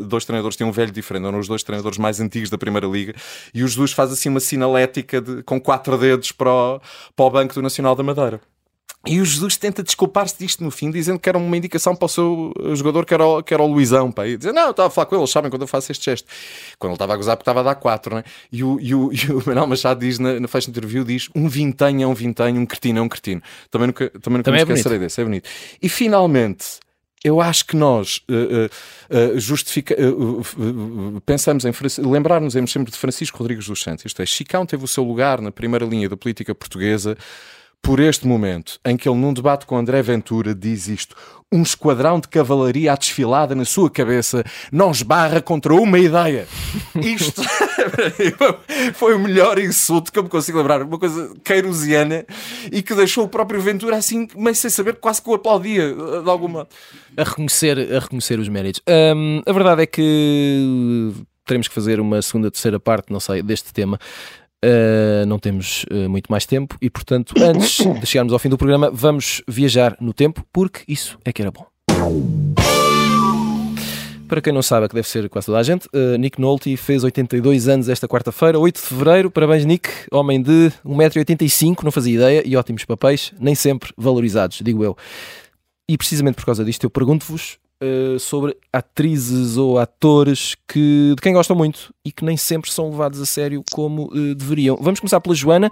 dois treinadores têm um velho diferente, eram os dois treinadores mais antigos da Primeira Liga, e o Jesus faz assim uma sinalética de, com quatro dedos para o, para o Banco do Nacional da Madeira. E o Jesus tenta desculpar-se disto no fim, dizendo que era uma indicação para o seu jogador, que era o, que era o Luizão. Pá. E dizer, não, eu estava a falar com ele, eles sabem quando eu faço este gesto. Quando ele estava a gozar, porque estava a dar quatro, né? E o, e o, e o Manuel Machado diz, na, na faixa de interview, diz, um vintenho é um vintenho, um cretino é um cretino. Também nunca, também nunca também me é esquecerei desse, é bonito. E finalmente, eu acho que nós uh, uh, justifica, uh, pensamos em lembrar-nos sempre de Francisco Rodrigues dos Santos, isto é, Chicão teve o seu lugar na primeira linha da política portuguesa por este momento em que ele, num debate com André Ventura, diz isto: um esquadrão de cavalaria à desfilada na sua cabeça não esbarra contra uma ideia. Isto foi o melhor insulto que eu me consigo lembrar. Uma coisa queirosiana e que deixou o próprio Ventura assim, meio sem saber, quase que o aplaudia de alguma. A reconhecer, a reconhecer os méritos. Hum, a verdade é que teremos que fazer uma segunda, terceira parte, não sei, deste tema. Uh, não temos uh, muito mais tempo e, portanto, antes de chegarmos ao fim do programa, vamos viajar no tempo, porque isso é que era bom. Para quem não sabe, é que deve ser quase toda a gente, uh, Nick Nolte fez 82 anos esta quarta-feira, 8 de fevereiro. Parabéns, Nick, homem de 1,85m, não fazia ideia, e ótimos papéis, nem sempre valorizados, digo eu. E precisamente por causa disto, eu pergunto-vos uh, sobre atrizes ou atores que, de quem gostam muito e que nem sempre são levados a sério como uh, deveriam. Vamos começar pela Joana.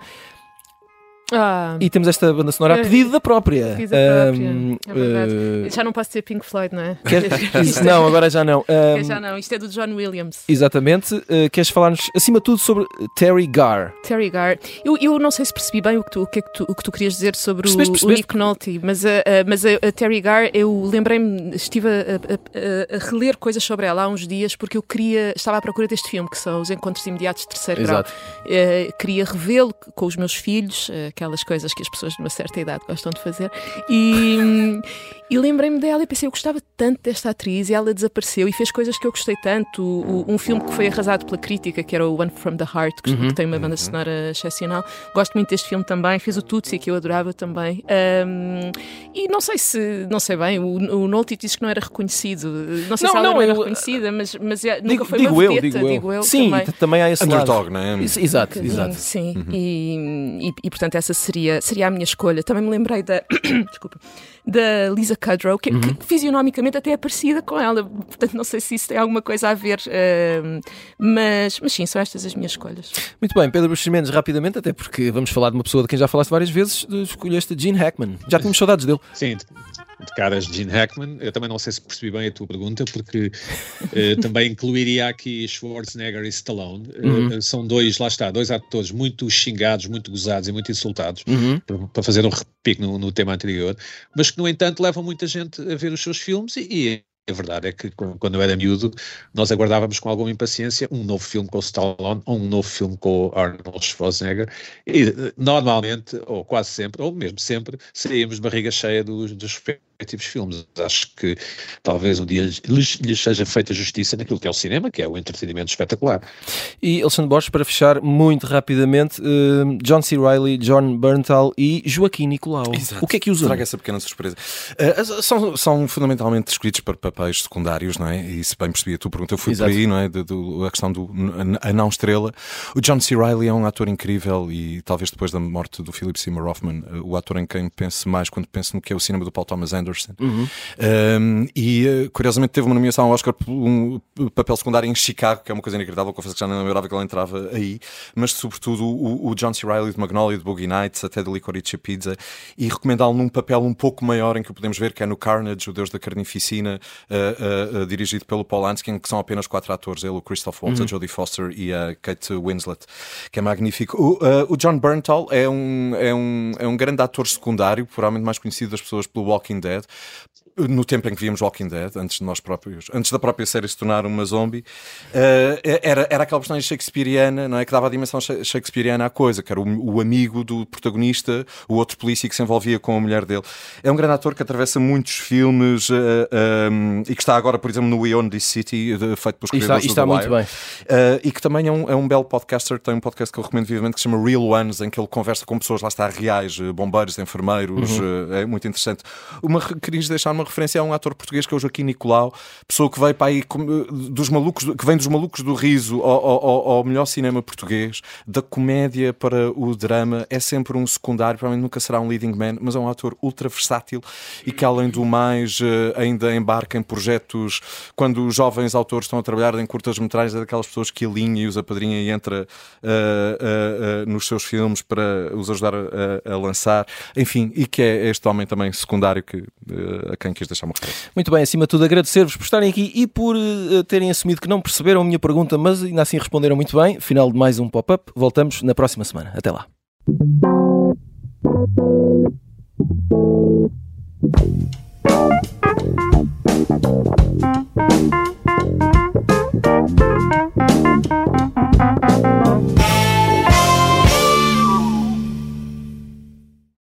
Ah, e temos esta banda sonora a é. pedido da própria. Pedido da própria. Um, é verdade. Uh, já não posso ter Pink Floyd, não é? Quer... não, agora já não. Um, já não. Isto é do John Williams. Exatamente. Uh, queres falar-nos, acima de tudo, sobre Terry Garr? Terry Garr. Eu, eu não sei se percebi bem o que tu, o que, é que tu, o que tu querias dizer sobre percebeste, o, o Nick Nolte, mas, uh, mas a, a, Terry Garr, eu lembrei-me, estive a, a, a, reler coisas sobre ela há uns dias porque eu queria, estava à procura deste filme, que são Os Encontros Imediatos de Terceiro Exato. Grau. queria revê-lo com os meus filhos, aquelas coisas que as pessoas de uma certa idade gostam de fazer. E, e lembrei-me dela e pensei, eu gostava tanto desta atriz e ela desapareceu e fez coisas que eu gostei tanto. O, um filme que foi arrasado pela crítica, que era o One from the Heart, que, uhum, tem uma banda uhum. sonora excepcional. Gosto muito deste filme também. Fez o Tutsi, que eu adorava também. Um, e não sei se, não sei bem, o, o Nolte disse que não era reconhecido. Não sei não, se ela não, não era eu, reconhecida, mas, mas é, nunca foi digo uma eu, vedeta, digo, digo eu. Sim, também. também há esse Underdog, lado. não é? Exato, exato. Sim, uhum. e, e, e, portanto essa essa seria, seria a minha escolha. Também me lembrei da, desculpa, da Lisa Kudrow, que, uhum. que, fisionomicamente até é parecida com ela, portanto não sei se isso tem alguma coisa a ver, uh, mas, mas sim, são estas as minhas escolhas. Muito bem, Pedro Buxos Mendes, rapidamente, até porque vamos falar de uma pessoa de quem já falaste várias vezes, escolheste Gene Hackman. Já tínhamos saudades dele. Sim, de caras de Gene Hackman. Eu também não sei se percebi bem a tua pergunta, porque uh, também incluiria aqui Schwarzenegger e Stallone. Eh, uhum. Uh, são dois, lá está, dois atores muito xingados, muito gozados e muito insultados, uhum. para, para, fazer um repique no, no, tema anterior, mas que, no entanto, levam muita gente a ver os seus filmes e, e a verdade é que quando eu era miúdo, nós aguardávamos com alguma impaciência um novo filme com o Stallone ou um novo filme com o Arnold Schwarzenegger. E normalmente, ou quase sempre, ou mesmo sempre, saíamos de barriga cheia dos, dos respectivos filmes. Acho que talvez um dia lhes, lhes, seja feita justiça naquilo que é o cinema, que é o entretenimento espetacular. E Alexandre Borges, para fechar muito rapidamente, uh, John C. Reilly, John Berntal e Joaquim Nicolau. Exato. O que é que usam? Traga essa pequena surpresa. Uh, são, são fundamentalmente escritos para papéis secundários, não é? E se bem percebi a tua pergunta, eu fui Exato. por aí, não é? De, de, a questão do a não estrela. O John C. Reilly é um ator incrível e talvez depois da morte do Philip Seymour Hoffman, uh, o ator em quem penso mais quando penso no que é o cinema do Paul Thomas Anderson Anderson. Uhum. Um, e eh, curiosamente teve uma nomeação ao Oscar por um papel secundário em Chicago, que é uma coisa inacreditável, confesso que já não lembrava que ela entrava aí, mas sobretudo o, o John C. Reilly de Magnolia, de Boogie Nights, até de Licorice Pizza, e recomendá-lo num papel um pouco maior em que o podemos ver, que é no Carnage, o Deus da Carnificina, uh, uh, uh, dirigido pelo Paul Anskin, que são apenas quatro atores, ele, o Christoph Waltz, uhum. a Jodie Foster e a Kate Winslet, que é magnífico. O, o John Berntal é um, é, um, é um grande ator secundário, provavelmente mais conhecido das pessoas pelo Walking Dead, het. No tempo em que víamos Walking Dead, antes de nós próprios, antes da própria série se tornar uma zombie, uh, era, era aquela personagem shakespeariana, não é? Que dava a dimensão shakespeariana à coisa, que era o, o, amigo do protagonista, o outro polícia que se envolvia com a mulher dele. É um grande ator que atravessa muitos filmes uh, eh, um, eh, e que está agora, por exemplo, no We Own This City, de, feito pelos criadores está, do está muito bem. Uh, e que também é um, é um belo podcaster, tem um podcast que eu recomendo vivamente que se chama Real Ones, em que ele conversa com pessoas, lá está, reais, bombeiros, enfermeiros, uhum. é muito interessante. Uma, querias deixar uma referência a um ator português que é o Joaquim Nicolau, pessoa que veio para aí dos malucos, que vem dos malucos do riso ao, ao, ao melhor cinema português, da comédia para o drama, é sempre um secundário, provavelmente nunca será um leading man, mas é um ator ultra versátil e que além do mais eh, ainda embarca em projetos quando os jovens autores estão a trabalhar em curtas metragens, é daquelas pessoas que alinha e os apadrinha e entra uh, uh, uh, nos seus filmes para os ajudar a, a, lançar, enfim, e que é este homem também secundário que, a quem quis deixar uma referência. Muito bem, acima de tudo agradecer-vos por estarem aqui e por uh, terem assumido que não perceberam a minha pergunta, mas ainda assim responderam muito bem. Final de mais um pop-up. Voltamos na próxima semana. Até lá.